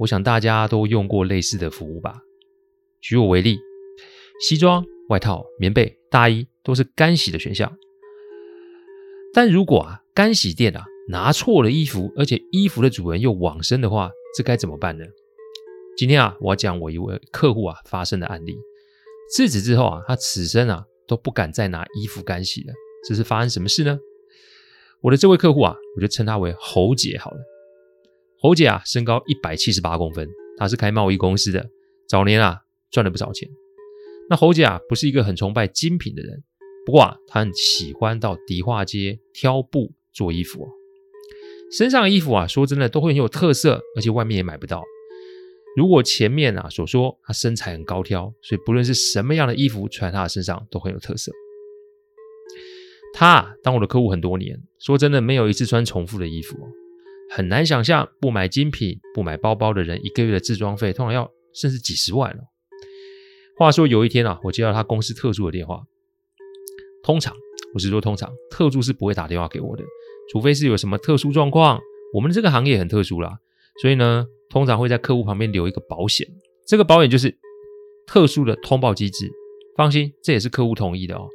我想大家都用过类似的服务吧。举我为例，西装、外套、棉被、大衣都是干洗的选项。但如果啊，干洗店啊拿错了衣服，而且衣服的主人又往生的话，这该怎么办呢？今天啊，我要讲我一位客户啊发生的案例。自此之后啊，他此生啊都不敢再拿衣服干洗了。这是发生什么事呢？我的这位客户啊，我就称他为侯姐好了。侯姐啊，身高一百七十八公分，她是开贸易公司的，早年啊赚了不少钱。那侯姐啊，不是一个很崇拜精品的人，不过啊，她很喜欢到迪化街挑布做衣服。身上的衣服啊，说真的都会很有特色，而且外面也买不到。如果前面啊所说，她身材很高挑，所以不论是什么样的衣服穿在她的身上都很有特色。她啊，当我的客户很多年，说真的没有一次穿重复的衣服。很难想象，不买精品、不买包包的人，一个月的置装费通常要甚至几十万了。话说有一天啊，我接到他公司特助的电话。通常，我是说通常，特助是不会打电话给我的，除非是有什么特殊状况。我们这个行业很特殊啦，所以呢，通常会在客户旁边留一个保险。这个保险就是特殊的通报机制。放心，这也是客户同意的哦。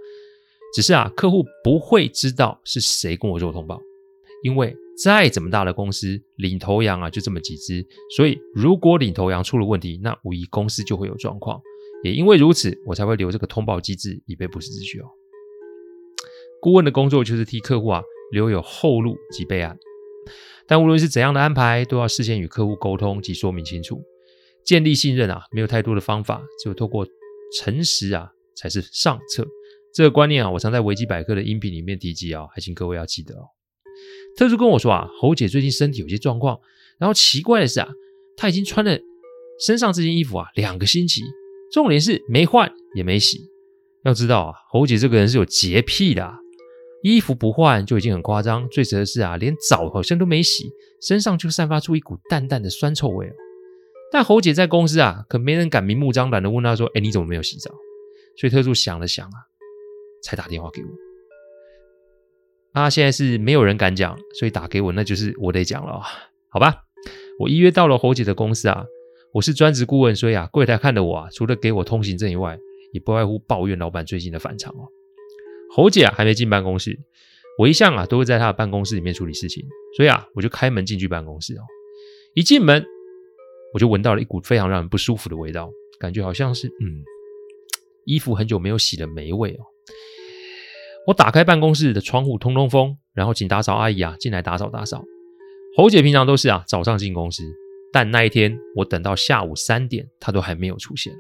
只是啊，客户不会知道是谁跟我做通报，因为。再怎么大的公司，领头羊啊就这么几只，所以如果领头羊出了问题，那无疑公司就会有状况。也因为如此，我才会留这个通报机制，以备不时之需哦。顾问的工作就是替客户啊留有后路及备案，但无论是怎样的安排，都要事先与客户沟通及说明清楚，建立信任啊，没有太多的方法，只有透过诚实啊才是上策。这个观念啊，我常在维基百科的音频里面提及啊，还请各位要记得哦。特助跟我说啊，侯姐最近身体有些状况，然后奇怪的是啊，她已经穿了身上这件衣服啊两个星期，重点是没换也没洗。要知道啊，侯姐这个人是有洁癖的，衣服不换就已经很夸张，最扯的是啊，连澡好像都没洗，身上就散发出一股淡淡的酸臭味哦。但侯姐在公司啊，可没人敢明目张胆的问她说：“哎，你怎么没有洗澡？”所以特助想了想啊，才打电话给我。啊，现在是没有人敢讲，所以打给我，那就是我得讲了，好吧？我预约到了侯姐的公司啊，我是专职顾问，所以啊，柜台看的我啊，除了给我通行证以外，也不外乎抱怨老板最近的反常哦。侯姐啊，还没进办公室，我一向啊都会在她的办公室里面处理事情，所以啊，我就开门进去办公室哦。一进门，我就闻到了一股非常让人不舒服的味道，感觉好像是嗯，衣服很久没有洗的霉味哦。我打开办公室的窗户通通风，然后请打扫阿姨啊进来打扫打扫。侯姐平常都是啊早上进公司，但那一天我等到下午三点，她都还没有出现。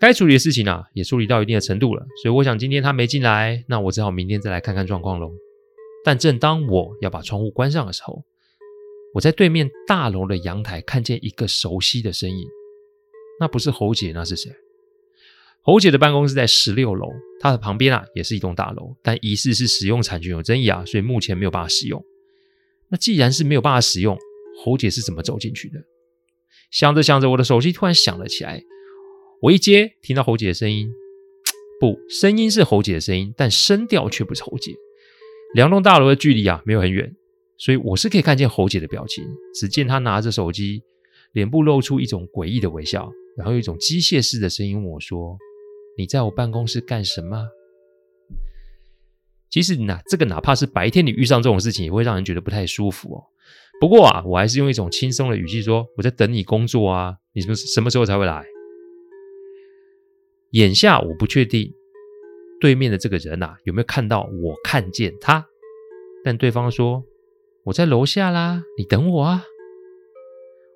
该处理的事情啊也处理到一定的程度了，所以我想今天她没进来，那我只好明天再来看看状况喽。但正当我要把窗户关上的时候，我在对面大楼的阳台看见一个熟悉的身影，那不是侯姐，那是谁？侯姐的办公室在十六楼，她的旁边啊也是一栋大楼，但疑似是使用产权有争议啊，所以目前没有办法使用。那既然是没有办法使用，侯姐是怎么走进去的？想着想着，我的手机突然响了起来。我一接，听到侯姐的声音，不，声音是侯姐的声音，但声调却不是侯姐。两栋大楼的距离啊没有很远，所以我是可以看见侯姐的表情。只见她拿着手机，脸部露出一种诡异的微笑，然后有一种机械式的声音问我说。你在我办公室干什么？其实哪这个哪怕是白天你遇上这种事情，也会让人觉得不太舒服哦。不过啊，我还是用一种轻松的语气说：“我在等你工作啊，你什么什么时候才会来？”眼下我不确定对面的这个人呐、啊、有没有看到我看见他，但对方说：“我在楼下啦，你等我啊。”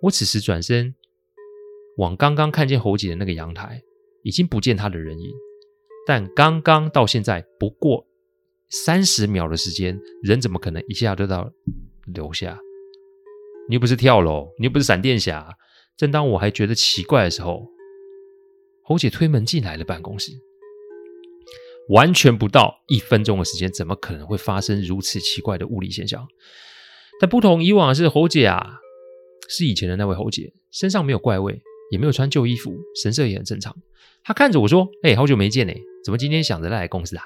我此时转身往刚刚看见侯姐的那个阳台，已经不见他的人影。但刚刚到现在不过三十秒的时间，人怎么可能一下就到楼下？你又不是跳楼，你又不是闪电侠。正当我还觉得奇怪的时候，侯姐推门进来了办公室。完全不到一分钟的时间，怎么可能会发生如此奇怪的物理现象？但不同以往的是，侯姐啊，是以前的那位侯姐，身上没有怪味，也没有穿旧衣服，神色也很正常。他看着我说：“哎、好久没见呢，怎么今天想着来公司啊？”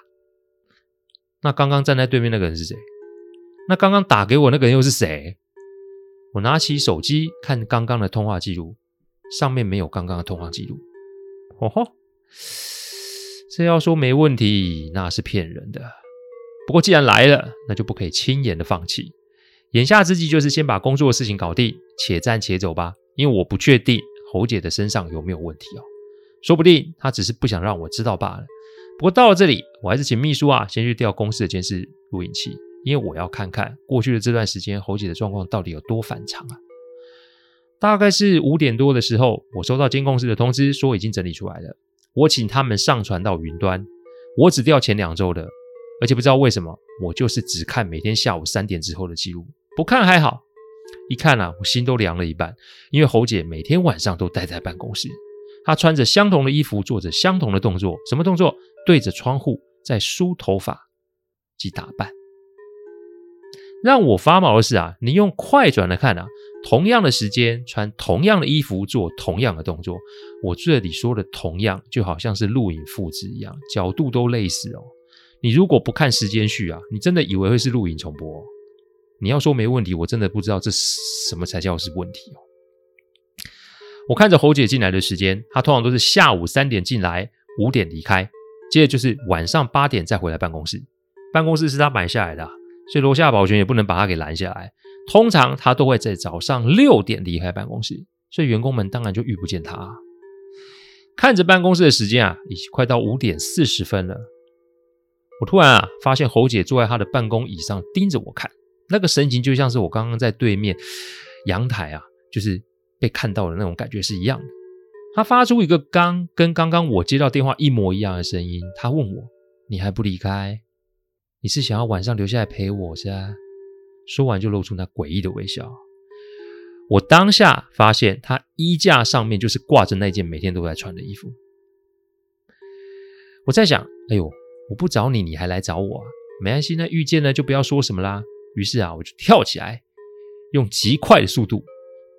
那刚刚站在对面那个人是谁？那刚刚打给我那个人又是谁？我拿起手机看刚刚的通话记录，上面没有刚刚的通话记录。哦吼，这要说没问题，那是骗人的。不过既然来了，那就不可以轻言的放弃。眼下之计就是先把工作的事情搞定，且战且走吧。因为我不确定侯姐的身上有没有问题哦，说不定她只是不想让我知道罢了。不过到了这里，我还是请秘书啊先去调公司的监视录影器。因为我要看看过去的这段时间侯姐的状况到底有多反常啊！大概是五点多的时候，我收到监控室的通知，说已经整理出来了。我请他们上传到云端。我只调前两周的，而且不知道为什么，我就是只看每天下午三点之后的记录，不看还好，一看啊，我心都凉了一半。因为侯姐每天晚上都待在办公室，她穿着相同的衣服，做着相同的动作，什么动作？对着窗户在梳头发及打扮。让我发毛的是啊，你用快转来看啊，同样的时间穿同样的衣服做同样的动作，我这里说的同样就好像是录影复制一样，角度都类似哦。你如果不看时间序啊，你真的以为会是录影重播。你要说没问题，我真的不知道这什么才叫是问题哦。我看着侯姐进来的时间，她通常都是下午三点进来，五点离开，接着就是晚上八点再回来办公室。办公室是她买下来的。所以楼下保全也不能把她给拦下来。通常她都会在早上六点离开办公室，所以员工们当然就遇不见她。看着办公室的时间啊，已经快到五点四十分了。我突然啊，发现侯姐坐在她的办公椅上盯着我看，那个神情就像是我刚刚在对面阳台啊，就是被看到的那种感觉是一样的。他发出一个刚跟刚刚我接到电话一模一样的声音，他问我：“你还不离开？”你是想要晚上留下来陪我是吧？说完就露出那诡异的微笑。我当下发现他衣架上面就是挂着那件每天都在穿的衣服。我在想，哎呦，我不找你，你还来找我啊？没关系，那遇见了就不要说什么啦。于是啊，我就跳起来，用极快的速度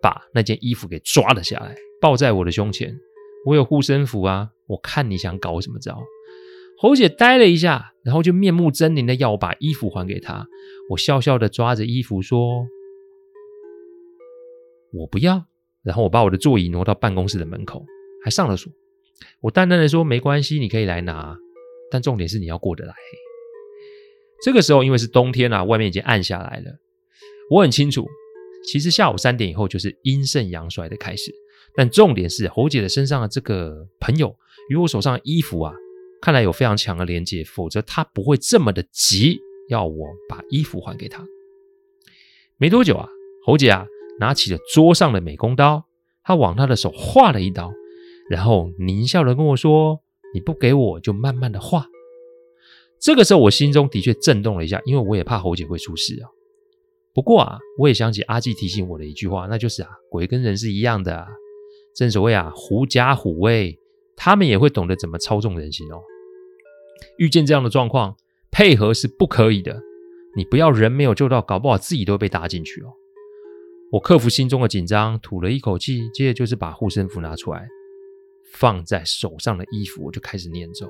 把那件衣服给抓了下来，抱在我的胸前。我有护身符啊，我看你想搞什么招。侯姐呆了一下，然后就面目狰狞的要我把衣服还给她。我笑笑的抓着衣服说：“我不要。”然后我把我的座椅挪到办公室的门口，还上了锁。我淡淡的说：“没关系，你可以来拿，但重点是你要过得来。”这个时候因为是冬天啊，外面已经暗下来了。我很清楚，其实下午三点以后就是阴盛阳衰的开始。但重点是侯姐的身上的这个朋友与我手上衣服啊。看来有非常强的连接，否则他不会这么的急要我把衣服还给他。没多久啊，侯姐啊拿起了桌上的美工刀，她往她的手划了一刀，然后狞笑的跟我说：“你不给我就慢慢的画。”这个时候我心中的确震动了一下，因为我也怕侯姐会出事啊。不过啊，我也想起阿纪提醒我的一句话，那就是啊，鬼跟人是一样的，正所谓啊，狐假虎威。他们也会懂得怎么操纵人心哦。遇见这样的状况，配合是不可以的。你不要人没有救到，搞不好自己都被搭进去哦。我克服心中的紧张，吐了一口气，接着就是把护身符拿出来，放在手上的衣服，我就开始念咒。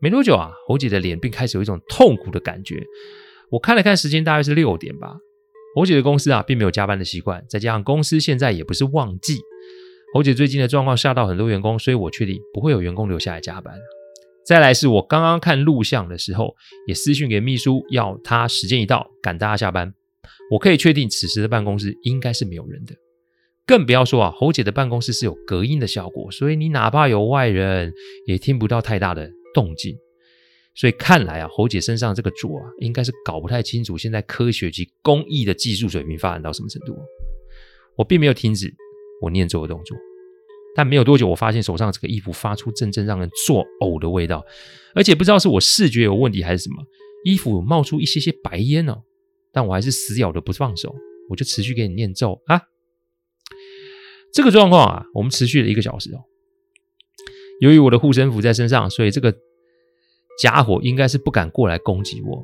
没多久啊，侯姐的脸便开始有一种痛苦的感觉。我看了看时间，大约是六点吧。侯姐的公司啊，并没有加班的习惯，再加上公司现在也不是旺季。侯姐最近的状况吓到很多员工，所以我确定不会有员工留下来加班。再来是我刚刚看录像的时候，也私讯给秘书，要他时间一到赶大家下班。我可以确定此时的办公室应该是没有人的，更不要说啊，侯姐的办公室是有隔音的效果，所以你哪怕有外人也听不到太大的动静。所以看来啊，侯姐身上这个镯啊，应该是搞不太清楚现在科学及工艺的技术水平发展到什么程度。我并没有停止我念咒的动作，但没有多久，我发现手上这个衣服发出阵阵让人作呕的味道，而且不知道是我视觉有问题还是什么，衣服冒出一些些白烟哦。但我还是死咬着不放手，我就持续给你念咒啊。这个状况啊，我们持续了一个小时哦。由于我的护身符在身上，所以这个。家伙应该是不敢过来攻击我。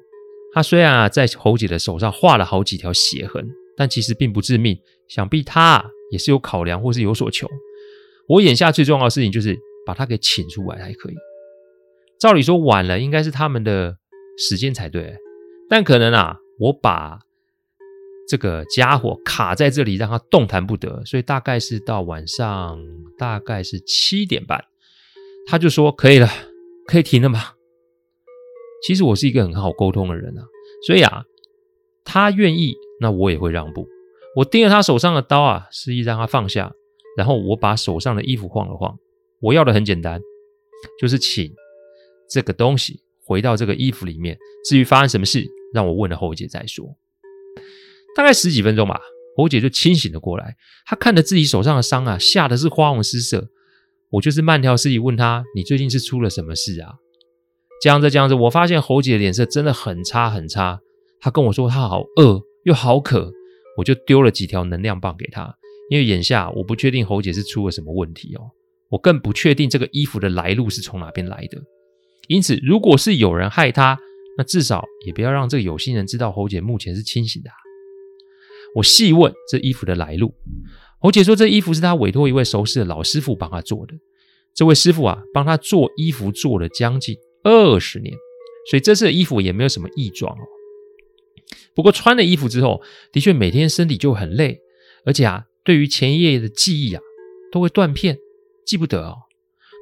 他虽然啊在侯姐的手上画了好几条血痕，但其实并不致命。想必他也是有考量或是有所求。我眼下最重要的事情就是把他给请出来才可以。照理说晚了应该是他们的时间才对，但可能啊我把这个家伙卡在这里让他动弹不得，所以大概是到晚上大概是七点半，他就说可以了，可以停了吗？其实我是一个很好沟通的人啊，所以啊，他愿意，那我也会让步。我盯着他手上的刀啊，示意让他放下，然后我把手上的衣服晃了晃。我要的很简单，就是请这个东西回到这个衣服里面。至于发生什么事，让我问了侯姐再说。大概十几分钟吧，侯姐就清醒了过来。她看着自己手上的伤啊，吓得是花容失色。我就是慢条斯理问她：“你最近是出了什么事啊？”讲着讲着，我发现侯姐脸色真的很差很差。她跟我说她好饿又好渴，我就丢了几条能量棒给她。因为眼下我不确定侯姐是出了什么问题哦，我更不确定这个衣服的来路是从哪边来的。因此，如果是有人害她，那至少也不要让这个有心人知道侯姐目前是清醒的。我细问这衣服的来路，侯姐说这衣服是她委托一位熟识的老师傅帮她做的。这位师傅啊，帮她做衣服做了将近。二十年，所以这次的衣服也没有什么异状哦。不过穿了衣服之后，的确每天身体就很累，而且啊，对于前一夜的记忆啊，都会断片，记不得哦。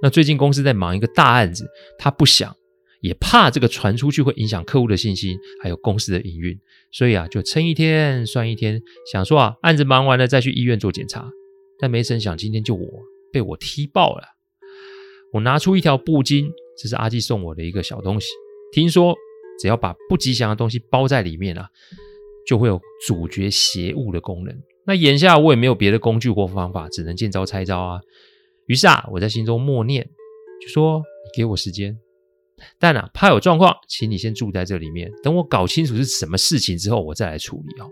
那最近公司在忙一个大案子，他不想也怕这个传出去会影响客户的信心，还有公司的营运，所以啊，就撑一天算一天，想说啊，案子忙完了再去医院做检查。但没成想，今天就我被我踢爆了。我拿出一条布巾。这是阿纪送我的一个小东西，听说只要把不吉祥的东西包在里面啊，就会有阻绝邪物的功能。那眼下我也没有别的工具或方法，只能见招拆招啊。于是啊，我在心中默念，就说：“你给我时间，但啊，怕有状况，请你先住在这里面，等我搞清楚是什么事情之后，我再来处理哦。”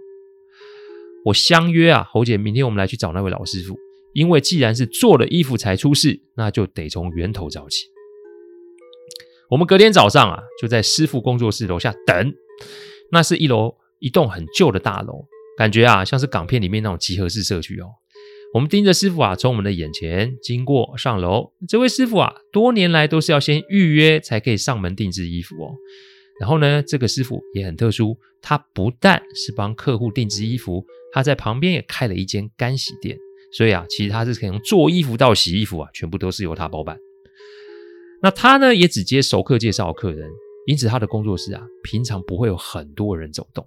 我相约啊，侯姐，明天我们来去找那位老师傅，因为既然是做了衣服才出事，那就得从源头找起。我们隔天早上啊，就在师傅工作室楼下等。那是一楼一栋很旧的大楼，感觉啊像是港片里面那种集合式社区哦。我们盯着师傅啊从我们的眼前经过上楼。这位师傅啊，多年来都是要先预约才可以上门定制衣服哦。然后呢，这个师傅也很特殊，他不但是帮客户定制衣服，他在旁边也开了一间干洗店。所以啊，其实他是可以从做衣服到洗衣服啊，全部都是由他包办。那他呢，也只接熟客介绍的客人，因此他的工作室啊，平常不会有很多人走动。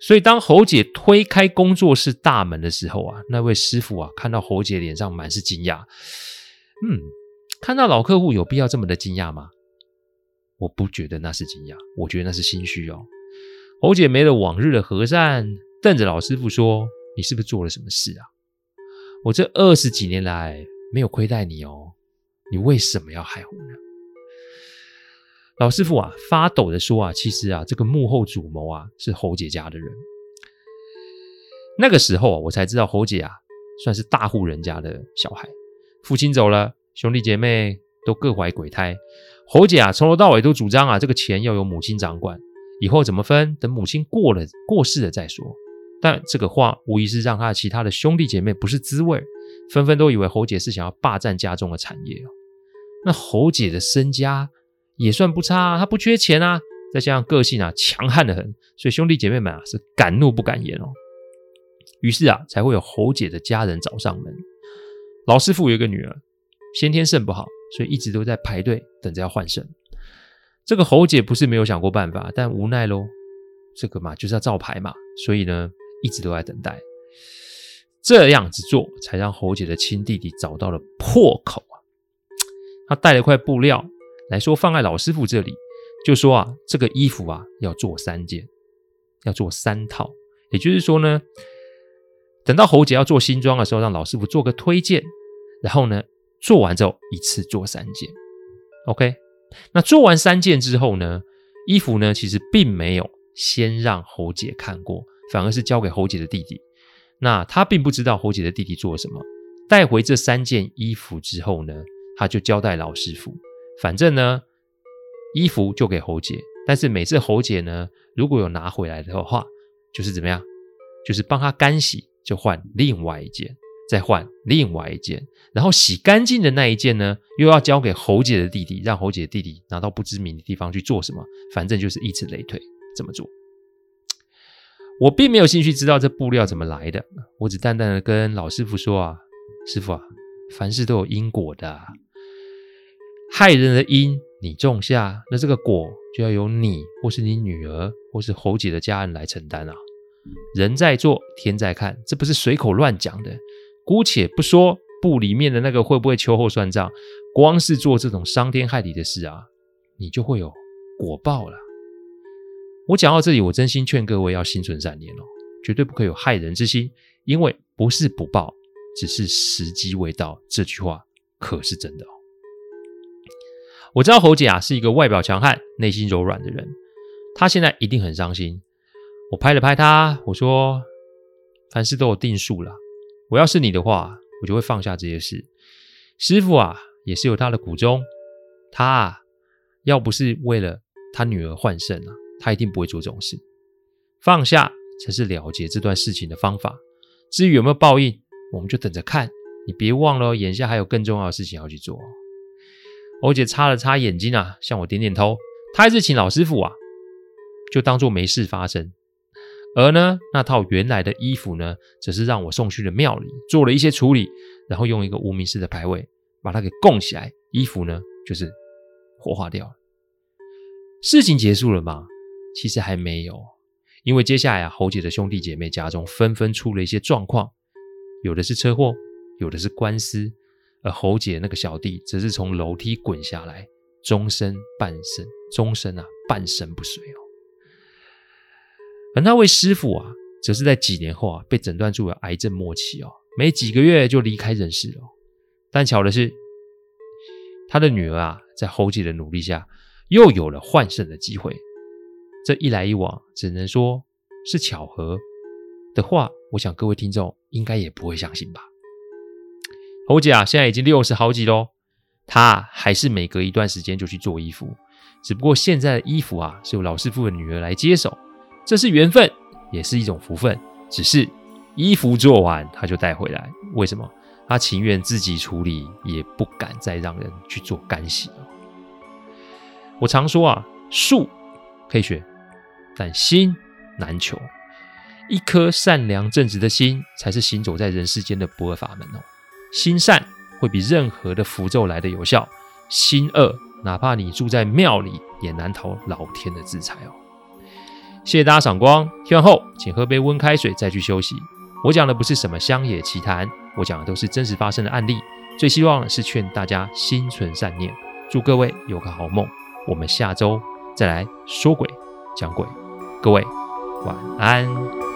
所以当侯姐推开工作室大门的时候啊，那位师傅啊，看到侯姐脸上满是惊讶。嗯，看到老客户有必要这么的惊讶吗？我不觉得那是惊讶，我觉得那是心虚哦。侯姐没了往日的和善，瞪着老师傅说：“你是不是做了什么事啊？我这二十几年来没有亏待你哦。”你为什么要害我呢？老师傅啊，发抖的说啊，其实啊，这个幕后主谋啊，是侯姐家的人。那个时候啊，我才知道侯姐啊，算是大户人家的小孩，父亲走了，兄弟姐妹都各怀鬼胎。侯姐啊，从头到尾都主张啊，这个钱要由母亲掌管，以后怎么分，等母亲过了过世了再说。但这个话无疑是让他的其他的兄弟姐妹不是滋味，纷纷都以为侯姐是想要霸占家中的产业。那侯姐的身家也算不差啊，她不缺钱啊，再加上个性啊强悍的很，所以兄弟姐妹们啊是敢怒不敢言哦。于是啊，才会有侯姐的家人找上门。老师傅有个女儿，先天肾不好，所以一直都在排队等着要换肾。这个侯姐不是没有想过办法，但无奈喽，这个嘛就是要照牌嘛，所以呢一直都在等待。这样子做，才让侯姐的亲弟弟找到了破口！他带了块布料来说，放在老师傅这里，就说啊，这个衣服啊要做三件，要做三套。也就是说呢，等到侯姐要做新装的时候，让老师傅做个推荐，然后呢做完之后一次做三件。OK，那做完三件之后呢，衣服呢其实并没有先让侯姐看过，反而是交给侯姐的弟弟。那他并不知道侯姐的弟弟做了什么，带回这三件衣服之后呢，他就交代老师傅，反正呢，衣服就给侯姐，但是每次侯姐呢，如果有拿回来的话，就是怎么样，就是帮他干洗，就换另外一件，再换另外一件，然后洗干净的那一件呢，又要交给侯姐的弟弟，让侯姐的弟弟拿到不知名的地方去做什么，反正就是以此类推，怎么做。我并没有兴趣知道这布料怎么来的，我只淡淡的跟老师傅说啊，师傅啊，凡事都有因果的，害人的因你种下，那这个果就要由你或是你女儿或是侯姐的家人来承担啊。人在做，天在看，这不是随口乱讲的。姑且不说布里面的那个会不会秋后算账，光是做这种伤天害理的事啊，你就会有果报了。我讲到这里，我真心劝各位要心存善念哦，绝对不可以有害人之心，因为不是不报，只是时机未到。这句话可是真的哦。我知道侯姐啊是一个外表强悍、内心柔软的人，她现在一定很伤心。我拍了拍她，我说：“凡事都有定数了，我要是你的话，我就会放下这些事。师傅啊，也是有他的苦衷，他啊，要不是为了他女儿换肾啊。”他一定不会做这种事，放下才是了结这段事情的方法。至于有没有报应，我们就等着看。你别忘了，眼下还有更重要的事情要去做。侯姐擦了擦眼睛啊，向我点点头。她还是请老师傅啊，就当做没事发生。而呢，那套原来的衣服呢，则是让我送去了庙里，做了一些处理，然后用一个无名氏的牌位把它给供起来。衣服呢，就是火化掉了。事情结束了吗？其实还没有，因为接下来啊，侯姐的兄弟姐妹家中纷纷出了一些状况，有的是车祸，有的是官司，而侯姐那个小弟则是从楼梯滚下来，终身半身，终身啊半身不遂哦。而那位师傅啊，则是在几年后啊被诊断出了癌症末期哦，没几个月就离开人世了。但巧的是，他的女儿啊，在侯姐的努力下，又有了换肾的机会。这一来一往，只能说是巧合的话，我想各位听众应该也不会相信吧。侯姐啊，现在已经六十好几喽，她还是每隔一段时间就去做衣服，只不过现在的衣服啊，是由老师傅的女儿来接手，这是缘分，也是一种福分。只是衣服做完，她就带回来，为什么？她情愿自己处理，也不敢再让人去做干洗了。我常说啊，术可以学。但心难求，一颗善良正直的心，才是行走在人世间的不二法门哦。心善会比任何的符咒来得有效，心恶，哪怕你住在庙里，也难逃老天的制裁哦。谢谢大家赏光，听完后请喝杯温开水再去休息。我讲的不是什么乡野奇谈，我讲的都是真实发生的案例。最希望是劝大家心存善念，祝各位有个好梦。我们下周再来说鬼讲鬼。各位，晚安。